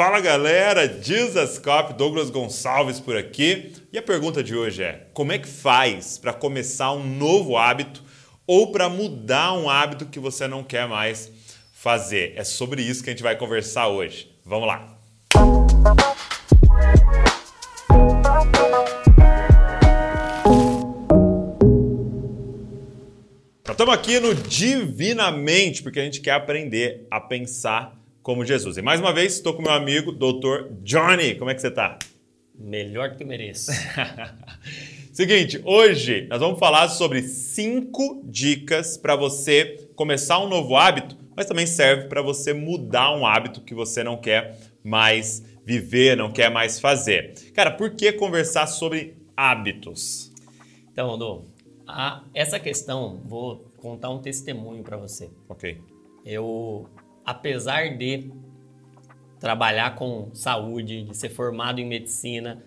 Fala galera, Cop, Douglas Gonçalves por aqui. E a pergunta de hoje é: como é que faz para começar um novo hábito ou para mudar um hábito que você não quer mais fazer? É sobre isso que a gente vai conversar hoje. Vamos lá. Estamos aqui no Divinamente porque a gente quer aprender a pensar como Jesus. E mais uma vez, estou com meu amigo, Dr. Johnny. Como é que você está? Melhor que eu mereço. Seguinte, hoje nós vamos falar sobre cinco dicas para você começar um novo hábito, mas também serve para você mudar um hábito que você não quer mais viver, não quer mais fazer. Cara, por que conversar sobre hábitos? Então, Dô, essa questão, vou contar um testemunho para você. Ok. Eu apesar de trabalhar com saúde, de ser formado em medicina,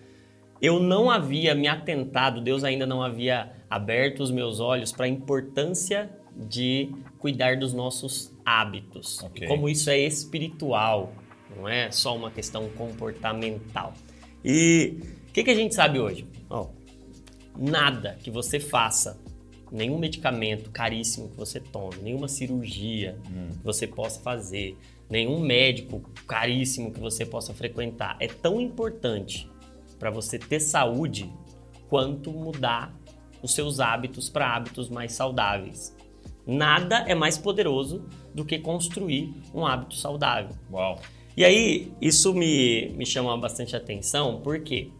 eu não havia me atentado, Deus ainda não havia aberto os meus olhos para a importância de cuidar dos nossos hábitos. Okay. Como isso é espiritual, não é só uma questão comportamental. E o que, que, a gente sabe hoje? Oh, nada que você faça nenhum medicamento caríssimo que você tome, nenhuma cirurgia hum. que você possa fazer, nenhum médico caríssimo que você possa frequentar é tão importante para você ter saúde quanto mudar os seus hábitos para hábitos mais saudáveis. Nada é mais poderoso do que construir um hábito saudável. Uau. E aí, isso me, me chama bastante atenção, porque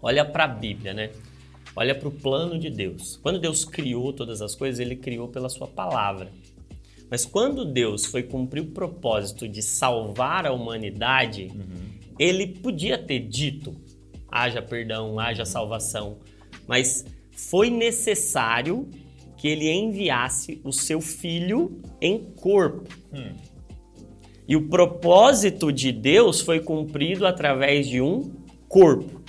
olha para a Bíblia, né? Olha para o plano de Deus. Quando Deus criou todas as coisas, ele criou pela sua palavra. Mas quando Deus foi cumprir o propósito de salvar a humanidade, uhum. ele podia ter dito: haja perdão, haja salvação. Mas foi necessário que ele enviasse o seu filho em corpo. Hum. E o propósito de Deus foi cumprido através de um corpo.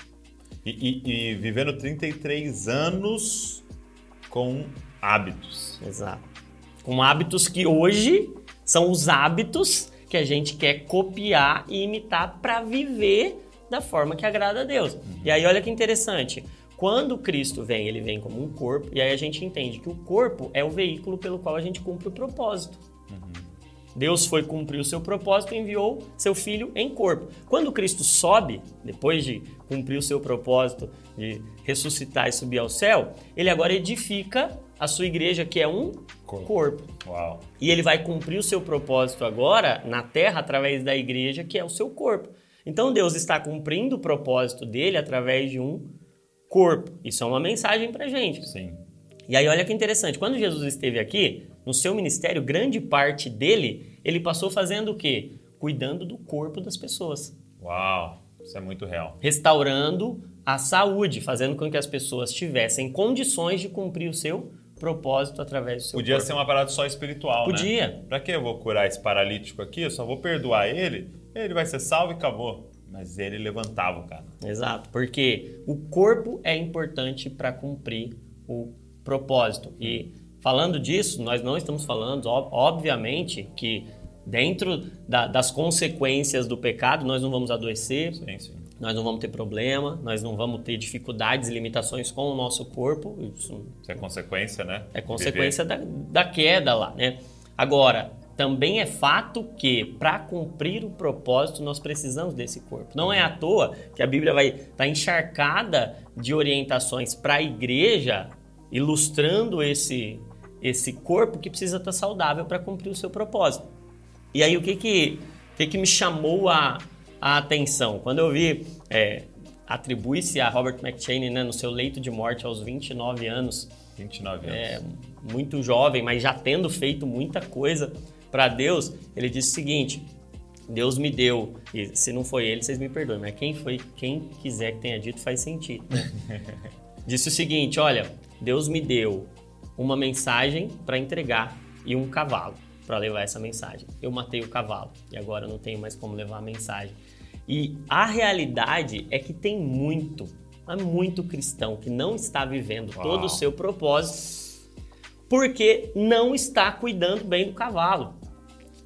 E, e, e vivendo 33 anos com hábitos. Exato. Com hábitos que hoje são os hábitos que a gente quer copiar e imitar para viver da forma que agrada a Deus. Uhum. E aí olha que interessante. Quando Cristo vem, ele vem como um corpo, e aí a gente entende que o corpo é o veículo pelo qual a gente cumpre o propósito. Deus foi cumprir o seu propósito e enviou seu filho em corpo. Quando Cristo sobe, depois de cumprir o seu propósito de ressuscitar e subir ao céu, ele agora edifica a sua igreja, que é um corpo. corpo. Uau. E ele vai cumprir o seu propósito agora na terra através da igreja, que é o seu corpo. Então Deus está cumprindo o propósito dele através de um corpo. Isso é uma mensagem para gente. Sim. E aí olha que interessante, quando Jesus esteve aqui, no seu ministério, grande parte dele, ele passou fazendo o quê? Cuidando do corpo das pessoas. Uau, isso é muito real. Restaurando a saúde, fazendo com que as pessoas tivessem condições de cumprir o seu propósito através do seu Podia corpo. ser uma parada só espiritual, né? Podia. Né? Pra que eu vou curar esse paralítico aqui? Eu só vou perdoar ele, ele vai ser salvo e acabou. Mas ele levantava o cara. Exato, porque o corpo é importante para cumprir o propósito. E Falando disso, nós não estamos falando, obviamente, que dentro da, das consequências do pecado nós não vamos adoecer, sim, sim. nós não vamos ter problema, nós não vamos ter dificuldades e limitações com o nosso corpo. Isso, Isso é consequência, né? É consequência da, da queda lá, né? Agora, também é fato que para cumprir o propósito nós precisamos desse corpo. Não é à toa que a Bíblia vai estar tá encharcada de orientações para a igreja, ilustrando esse esse corpo que precisa estar saudável para cumprir o seu propósito. E aí o que que, que, que me chamou a, a atenção? Quando eu vi, é, atribui-se a Robert McChaney né, no seu leito de morte aos 29 anos. 29 anos. É, muito jovem, mas já tendo feito muita coisa para Deus, ele disse o seguinte: Deus me deu, e se não foi ele, vocês me perdoem, mas quem foi, quem quiser que tenha dito faz sentido. disse o seguinte: olha, Deus me deu uma mensagem para entregar e um cavalo para levar essa mensagem. Eu matei o cavalo e agora não tenho mais como levar a mensagem. E a realidade é que tem muito, muito cristão que não está vivendo Uau. todo o seu propósito porque não está cuidando bem do cavalo.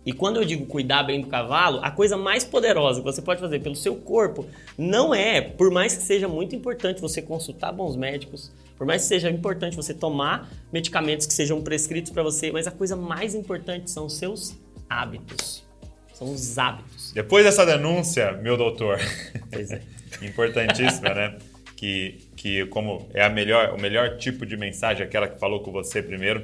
E quando eu digo cuidar bem do cavalo, a coisa mais poderosa que você pode fazer pelo seu corpo não é, por mais que seja muito importante você consultar bons médicos, por mais que seja importante você tomar medicamentos que sejam prescritos para você, mas a coisa mais importante são os seus hábitos. São os hábitos. Depois dessa denúncia, meu doutor, Pois é. importantíssima, né? Que, que como é a melhor, o melhor tipo de mensagem, aquela que falou com você primeiro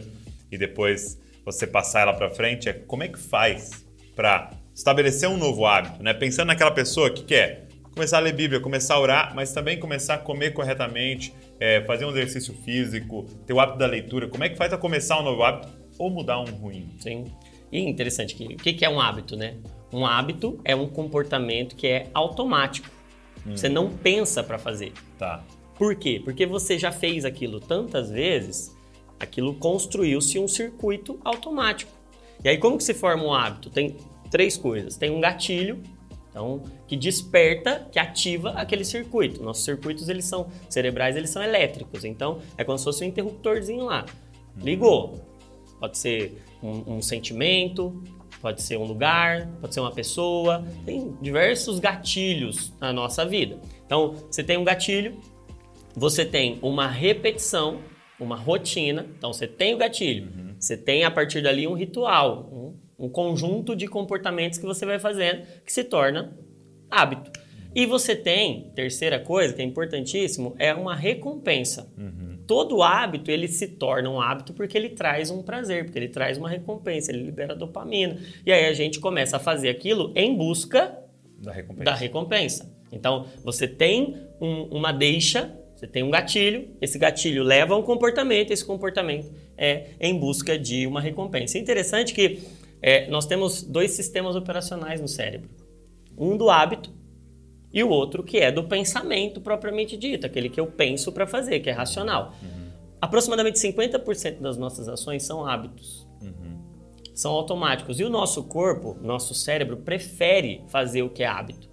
e depois você passar ela para frente, é como é que faz para estabelecer um novo hábito, né? Pensando naquela pessoa que quer começar a ler Bíblia, começar a orar, mas também começar a comer corretamente, é, fazer um exercício físico, ter o hábito da leitura. Como é que faz para começar um novo hábito ou mudar um ruim? Sim. E interessante que o que que é um hábito, né? Um hábito é um comportamento que é automático. Você não pensa para fazer. Tá. Por quê? Porque você já fez aquilo tantas vezes, aquilo construiu-se um circuito automático. E aí como que se forma um hábito? Tem três coisas. Tem um gatilho, então que desperta, que ativa aquele circuito. Nossos circuitos eles são cerebrais, eles são elétricos. Então é como se fosse um interruptorzinho lá. Ligou. Pode ser um, um sentimento, pode ser um lugar, pode ser uma pessoa. Tem diversos gatilhos na nossa vida. Então você tem um gatilho, você tem uma repetição, uma rotina. Então você tem o gatilho, você tem a partir dali um ritual, um, um conjunto de comportamentos que você vai fazendo que se torna hábito. E você tem, terceira coisa que é importantíssimo, é uma recompensa. Todo hábito ele se torna um hábito porque ele traz um prazer, porque ele traz uma recompensa, ele libera dopamina. E aí a gente começa a fazer aquilo em busca Da recompensa. da recompensa. Então, você tem um- uma deixa, você tem um gatilho, esse gatilho leva a um comportamento, esse comportamento é em busca de uma recompensa. É interessante que é, nós temos dois sistemas operacionais no cérebro. Um do hábito e o outro que é do pensamento propriamente dito, aquele que eu penso para fazer, que é racional. Aproximadamente 50% das nossas ações são hábitos são automáticos. E o nosso corpo, nosso cérebro, prefere fazer o que é hábito.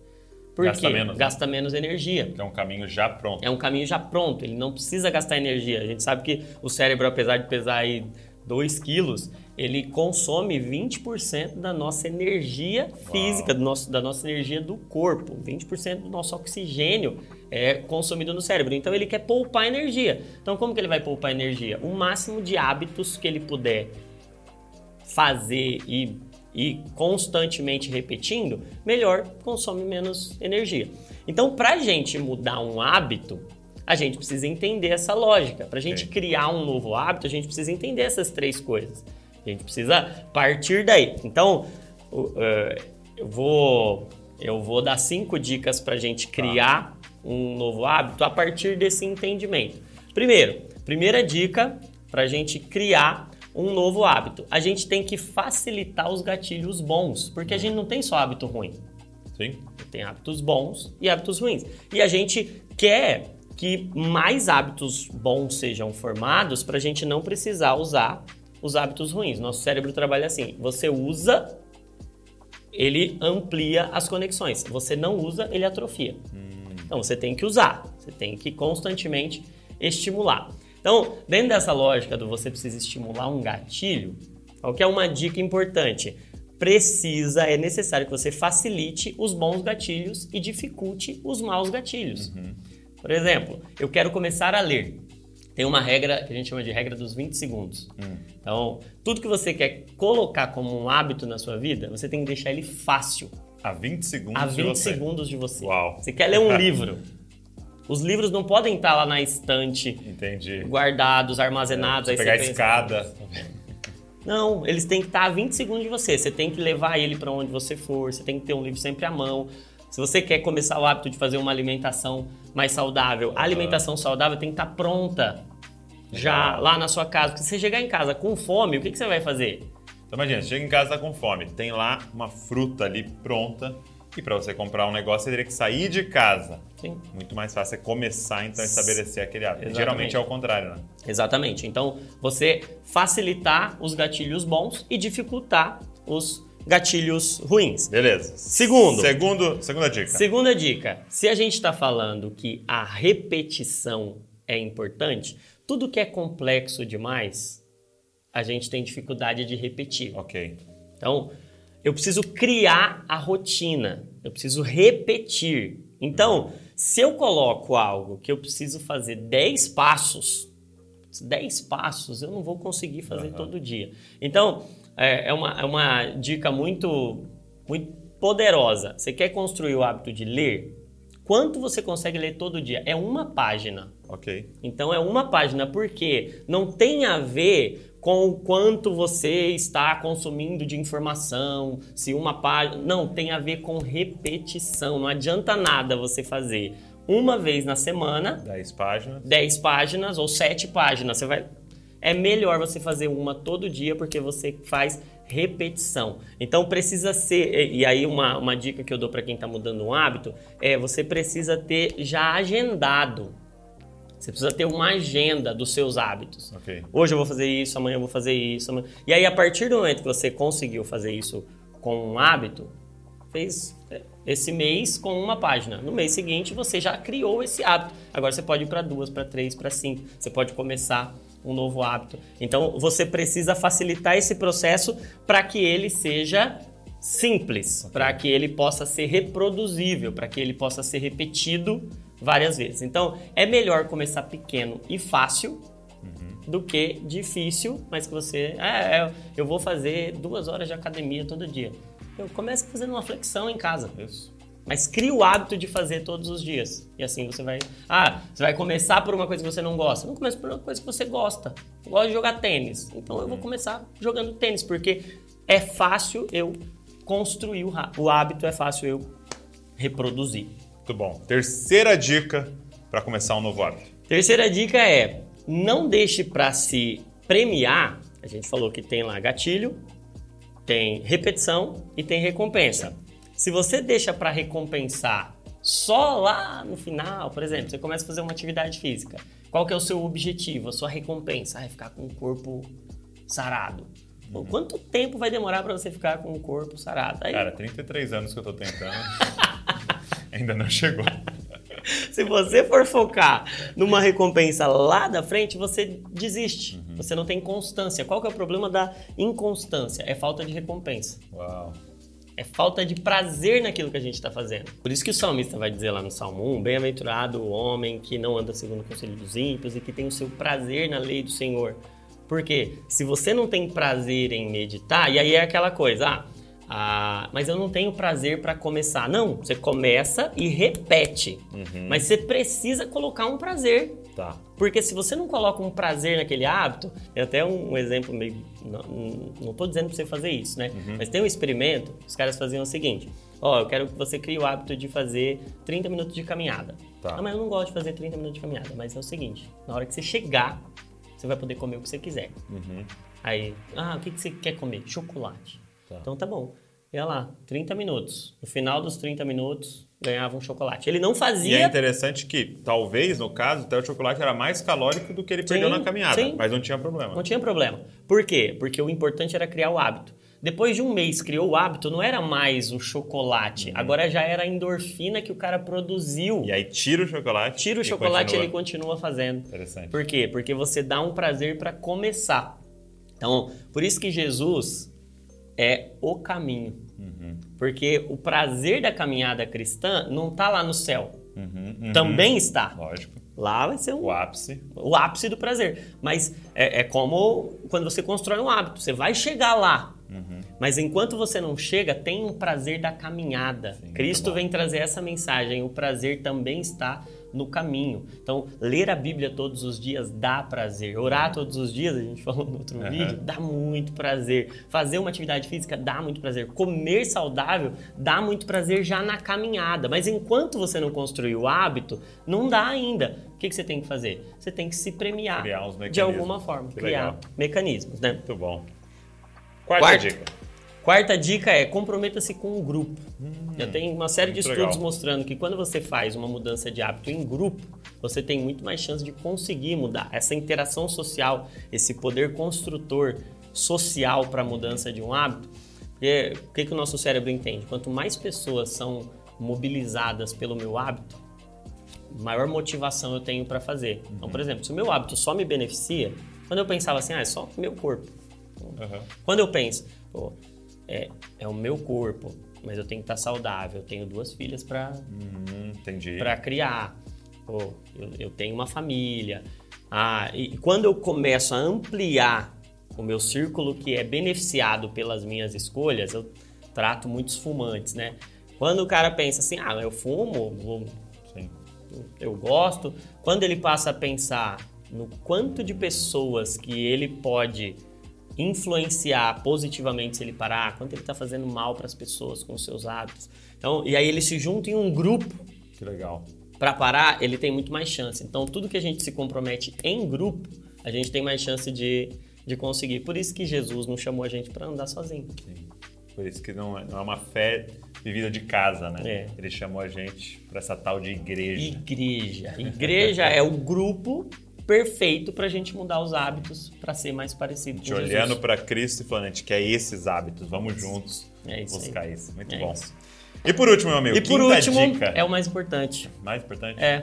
Por Gasta quê? menos, né? Gasta menos energia. É um caminho já pronto. É um caminho já pronto, ele não precisa gastar energia. A gente sabe que o cérebro, apesar de pesar aí 2 quilos, ele consome 20% da nossa energia física, do nosso, da nossa energia do corpo. 20% do nosso oxigênio é consumido no cérebro. Então ele quer poupar energia. Então como que ele vai poupar energia? O máximo de hábitos que ele puder fazer e, e constantemente repetindo, melhor consome menos energia. Então, para a gente mudar um hábito, a gente precisa entender essa lógica. Para a gente criar um novo hábito, a gente precisa entender essas três coisas. A gente precisa partir daí. Então, eh, eu vou eu vou dar cinco dicas para a gente criar um novo hábito a partir desse entendimento. Primeiro, primeira dica para a gente criar um novo hábito. A gente tem que facilitar os gatilhos bons, porque a gente não tem só hábito ruim. Sim? Tem hábitos bons e hábitos ruins. E a gente quer que mais hábitos bons sejam formados para a gente não precisar usar os hábitos ruins. Nosso cérebro trabalha assim: você usa, ele amplia as conexões. Você não usa, ele atrofia. Então você tem que usar, você tem que constantemente estimular. Então, dentro dessa lógica do você precisa estimular um gatilho, qual que é uma dica importante? Precisa, é necessário que você facilite os bons gatilhos e dificulte os maus gatilhos. Por exemplo, eu quero começar a ler. Tem uma regra que a gente chama de regra dos 20 segundos. Então, tudo que você quer colocar como um hábito na sua vida, você tem que deixar ele fácil A 20 segundos a de 20 você. segundos de você. Uau. Você quer ler um livro. Os livros não podem estar lá na estante, Entendi. guardados, armazenados. Aí pegar a pensa, escada. Não, eles têm que estar a 20 segundos de você. Você tem que levar ele para onde você for, você tem que ter um livro sempre à mão. Se você quer começar o hábito de fazer uma alimentação mais saudável, a alimentação saudável tem que estar pronta já lá na sua casa. Porque se você chegar em casa com fome, o que, que você vai fazer? Então imagina, você chega em casa tá com fome, tem lá uma fruta ali pronta e para você comprar um negócio você teria que sair de casa. Sim. Muito mais fácil é começar então a estabelecer aquele hábito. Exatamente. Geralmente é o contrário, né? Exatamente. Então, você facilitar os gatilhos bons e dificultar os gatilhos ruins. Beleza. Segundo. Segundo, segunda dica. Segunda dica: se a gente está falando que a repetição é importante, tudo que é complexo demais, a gente tem dificuldade de repetir. Ok. Então, eu preciso criar a rotina, eu preciso repetir. Então, se eu coloco algo que eu preciso fazer 10 passos, 10 passos eu não vou conseguir fazer uhum. todo dia. Então, é, é, uma, é uma dica muito, muito poderosa. Você quer construir o hábito de ler? Quanto você consegue ler todo dia? É uma página. Ok. Então é uma página, porque não tem a ver com o quanto você está consumindo de informação, se uma página. Não, tem a ver com repetição. Não adianta nada você fazer uma vez na semana. 10 páginas. 10 páginas ou 7 páginas. Você vai. É melhor você fazer uma todo dia porque você faz repetição. Então precisa ser, e aí uma, uma dica que eu dou para quem está mudando um hábito é você precisa ter já agendado. Você precisa ter uma agenda dos seus hábitos. Okay. Hoje eu vou fazer isso, amanhã eu vou fazer isso. Amanhã... E aí, a partir do momento que você conseguiu fazer isso com um hábito, fez esse mês com uma página. No mês seguinte, você já criou esse hábito. Agora você pode ir para duas, para três, para cinco. Você pode começar um novo hábito. Então você precisa facilitar esse processo para que ele seja simples, para que ele possa ser reproduzível, para que ele possa ser repetido várias vezes. Então é melhor começar pequeno e fácil uhum. do que difícil, mas que você, é, é, eu vou fazer duas horas de academia todo dia. Eu começo fazendo uma flexão em casa. Isso. Mas cria o hábito de fazer todos os dias. E assim você vai. Ah, você vai começar por uma coisa que você não gosta. Não comece por uma coisa que você gosta. Eu gosto de jogar tênis. Então eu vou uhum. começar jogando tênis, porque é fácil eu construir o, o hábito, é fácil eu reproduzir. Muito bom. Terceira dica para começar um novo hábito. Terceira dica é: não deixe para se premiar. A gente falou que tem lá gatilho, tem repetição e tem recompensa. Se você deixa para recompensar só lá no final, por exemplo, você começa a fazer uma atividade física. Qual que é o seu objetivo, a sua recompensa? Ah, é ficar com o corpo sarado. Uhum. Quanto tempo vai demorar para você ficar com o corpo sarado? Aí... Cara, 33 anos que eu tô tentando. Ainda não chegou. Se você for focar numa recompensa lá da frente, você desiste. Uhum. Você não tem constância. Qual que é o problema da inconstância? É falta de recompensa. Uau. É falta de prazer naquilo que a gente está fazendo. Por isso que o salmista vai dizer lá no Salmo 1: Bem-aventurado o homem que não anda segundo o conselho dos ímpios e que tem o seu prazer na lei do Senhor. Porque se você não tem prazer em meditar, e aí é aquela coisa, ah, ah mas eu não tenho prazer para começar. Não, você começa e repete. Uhum. Mas você precisa colocar um prazer. Tá. Porque se você não coloca um prazer naquele hábito, é até um, exemplo meio. Não estou dizendo para você fazer isso, né? Uhum. Mas tem um experimento, os caras faziam o seguinte: Ó, oh, eu quero que você crie o hábito de fazer 30 minutos de caminhada. Tá. Ah, mas eu não gosto de fazer 30 minutos de caminhada. Mas é o seguinte: na hora que você chegar, você vai poder comer o que você quiser. Uhum. Aí, ah, o que, que você quer comer? Chocolate. Tá. Então tá bom. Ia lá, 30 minutos. No final dos 30 minutos, ganhava um chocolate. Ele não fazia. E é interessante que, talvez, no caso, até o chocolate era mais calórico do que ele perdeu na caminhada. Sim. Mas não tinha problema. Não tinha problema. Por quê? Porque o importante era criar o hábito. Depois de um mês criou o hábito, não era mais o chocolate, uhum. agora já era a endorfina que o cara produziu. E aí tira o chocolate. Tira o chocolate e ele continua fazendo. Interessante. Por quê? Porque você dá um prazer para começar. Então, por isso que Jesus é o caminho. Uhum. Porque o prazer da caminhada cristã não está lá no céu. Uhum, uhum. Também está. Lógico. Lá vai ser um, o ápice. O ápice do prazer. Mas é, é como quando você constrói um hábito. Você vai chegar lá. Uhum. Mas enquanto você não chega, tem um prazer da caminhada. Sim, Cristo vem trazer essa mensagem. O prazer também está no caminho. Então, ler a Bíblia todos os dias dá prazer. Orar todos os dias, a gente falou no outro uhum. vídeo, dá muito prazer. Fazer uma atividade física dá muito prazer. Comer saudável dá muito prazer já na caminhada. Mas enquanto você não construiu o hábito, não dá ainda. O que, que você tem que fazer? Você tem que se premiar de alguma forma. Que criar legal. mecanismos, né? Muito bom. Quarta, Quarta dica. Quarta dica é comprometa-se com o grupo. Hum, Já tem uma série de estudos legal. mostrando que quando você faz uma mudança de hábito em grupo, você tem muito mais chance de conseguir mudar. Essa interação social, esse poder construtor social para a mudança de um hábito, porque, o que, que o nosso cérebro entende? Quanto mais pessoas são mobilizadas pelo meu hábito, maior motivação eu tenho para fazer. Uhum. Então, por exemplo, se o meu hábito só me beneficia, quando eu pensava assim, ah, é só meu corpo. Uhum. Quando eu penso, pô, é, é o meu corpo, mas eu tenho que estar saudável. Eu tenho duas filhas para Hum, entendi. para criar. Pô, eu, eu tenho uma família. Ah, e quando eu começo a ampliar o meu círculo que é beneficiado pelas minhas escolhas, eu trato muitos fumantes, né? Quando o cara pensa assim, ah, eu fumo, vou- eu gosto, quando ele passa a pensar no quanto de pessoas que ele pode influenciar positivamente se ele parar, quanto ele está fazendo mal para as pessoas com os seus hábitos. Então, e aí ele se junta em um grupo Que legal. para parar, ele tem muito mais chance. Então, tudo que a gente se compromete em grupo, a gente tem mais chance de, de conseguir. Por isso que Jesus não chamou a gente para andar sozinho. Sim. Por isso que não é, não é uma fé vivida de casa, né? É. Ele chamou a gente para essa tal de igreja. Igreja. Igreja é o grupo perfeito para a gente mudar os hábitos para ser mais parecido com Te Jesus. olhando para Cristo e falando, a gente quer esses hábitos, vamos juntos É isso aí. buscar isso. Muito É bom. isso. E por último, meu amigo, E por último, dica. é o mais importante. Mais importante? É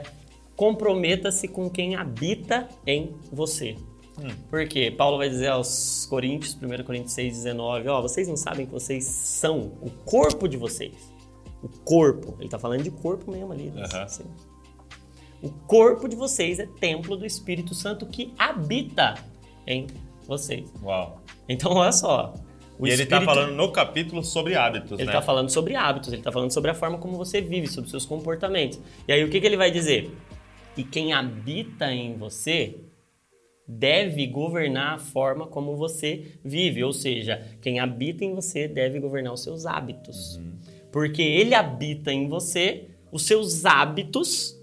comprometa-se com quem habita em você. Hum. Porque Paulo vai dizer aos Coríntios, 1 Coríntios 6, 19, ó, vocês não sabem que vocês são o corpo de vocês. O corpo, ele tá falando de corpo mesmo ali. né? Assim. O corpo de vocês é templo do Espírito Santo que habita em vocês. Uau. Então, olha só. o e ele está falando no capítulo sobre hábitos, ele né? está falando sobre hábitos, ele está falando sobre a forma como você vive, sobre seus comportamentos. E aí o que, que ele vai dizer? E quem habita em você deve governar a forma como você vive, ou seja, quem habita em você deve governar os seus hábitos. Porque ele habita em você, os seus hábitos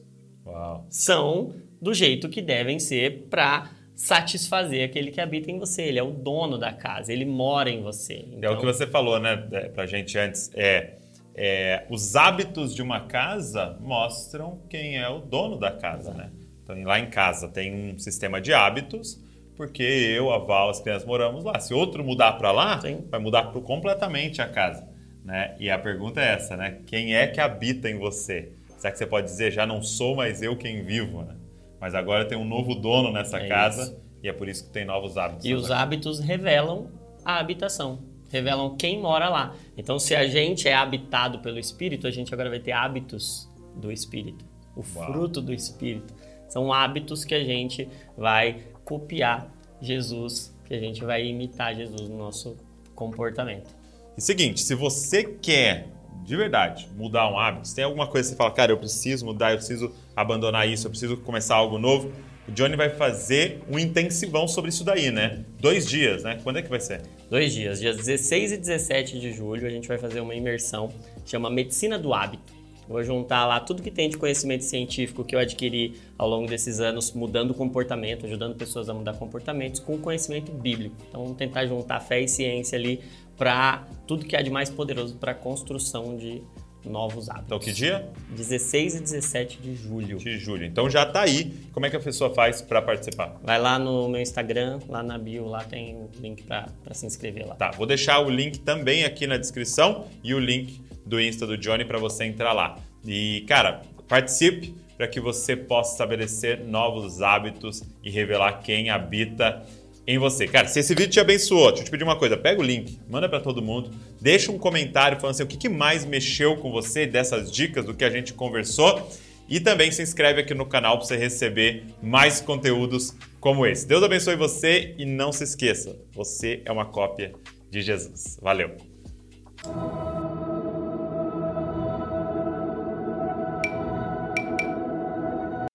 Uau. são do jeito que devem ser para satisfazer aquele que habita em você. Ele é o dono da casa, ele mora em você. É o que você falou, né, é, pra gente antes. É, é, os hábitos de uma casa mostram quem é o dono da casa, né? Então, lá em casa tem um sistema de hábitos, porque eu, a Val, as crianças moramos lá. Se outro mudar para lá, Sim. vai mudar completamente a casa, né? E a pergunta é essa, né? Quem é que habita em você? Será que você pode dizer, já não sou mais eu quem vivo, né? Mas agora tem um novo dono nessa É casa isso. e é por isso que tem novos hábitos. E os hábitos revelam a habitação, revelam quem mora lá. Então, se a gente é habitado pelo Espírito, a gente agora vai ter hábitos do Espírito, o Uau. fruto do Espírito. São hábitos que a gente vai copiar Jesus, que a gente vai imitar Jesus no nosso comportamento. E seguinte, se você quer de verdade mudar um hábito, se tem alguma coisa que você fala, cara, eu preciso mudar, eu preciso abandonar isso, eu preciso começar algo novo, o Johnny vai fazer um intensivão sobre isso daí, né? Dois dias, né? Quando é que vai ser? Dois dias, dias 16 e 17 de julho, a gente vai fazer uma imersão que chama Medicina do Hábito. Vou juntar lá tudo que tem de conhecimento científico que eu adquiri ao longo desses anos, mudando comportamento, ajudando pessoas a mudar comportamentos, com conhecimento bíblico. Então vamos tentar juntar fé e ciência ali para tudo que há de mais poderoso para a construção de novos hábitos. Então, que dia? 16 e 17 de julho. De julho. Então já tá aí. Como é que a pessoa faz para participar? Vai lá no meu Instagram, lá na bio, lá tem o link para se inscrever lá. Tá, vou deixar o link também aqui na descrição e o link do Insta do Johnny para você entrar lá. E, cara, participe para que você possa estabelecer novos hábitos e revelar quem habita em você. Cara, se esse vídeo te abençoou, deixa eu te pedir uma coisa, pega o link, manda para todo mundo, deixa um comentário falando assim, o que, que mais mexeu com você dessas dicas do que a gente conversou e também se inscreve aqui no canal para você receber mais conteúdos como esse. Deus abençoe você e não se esqueça, você é uma cópia de Jesus. Valeu!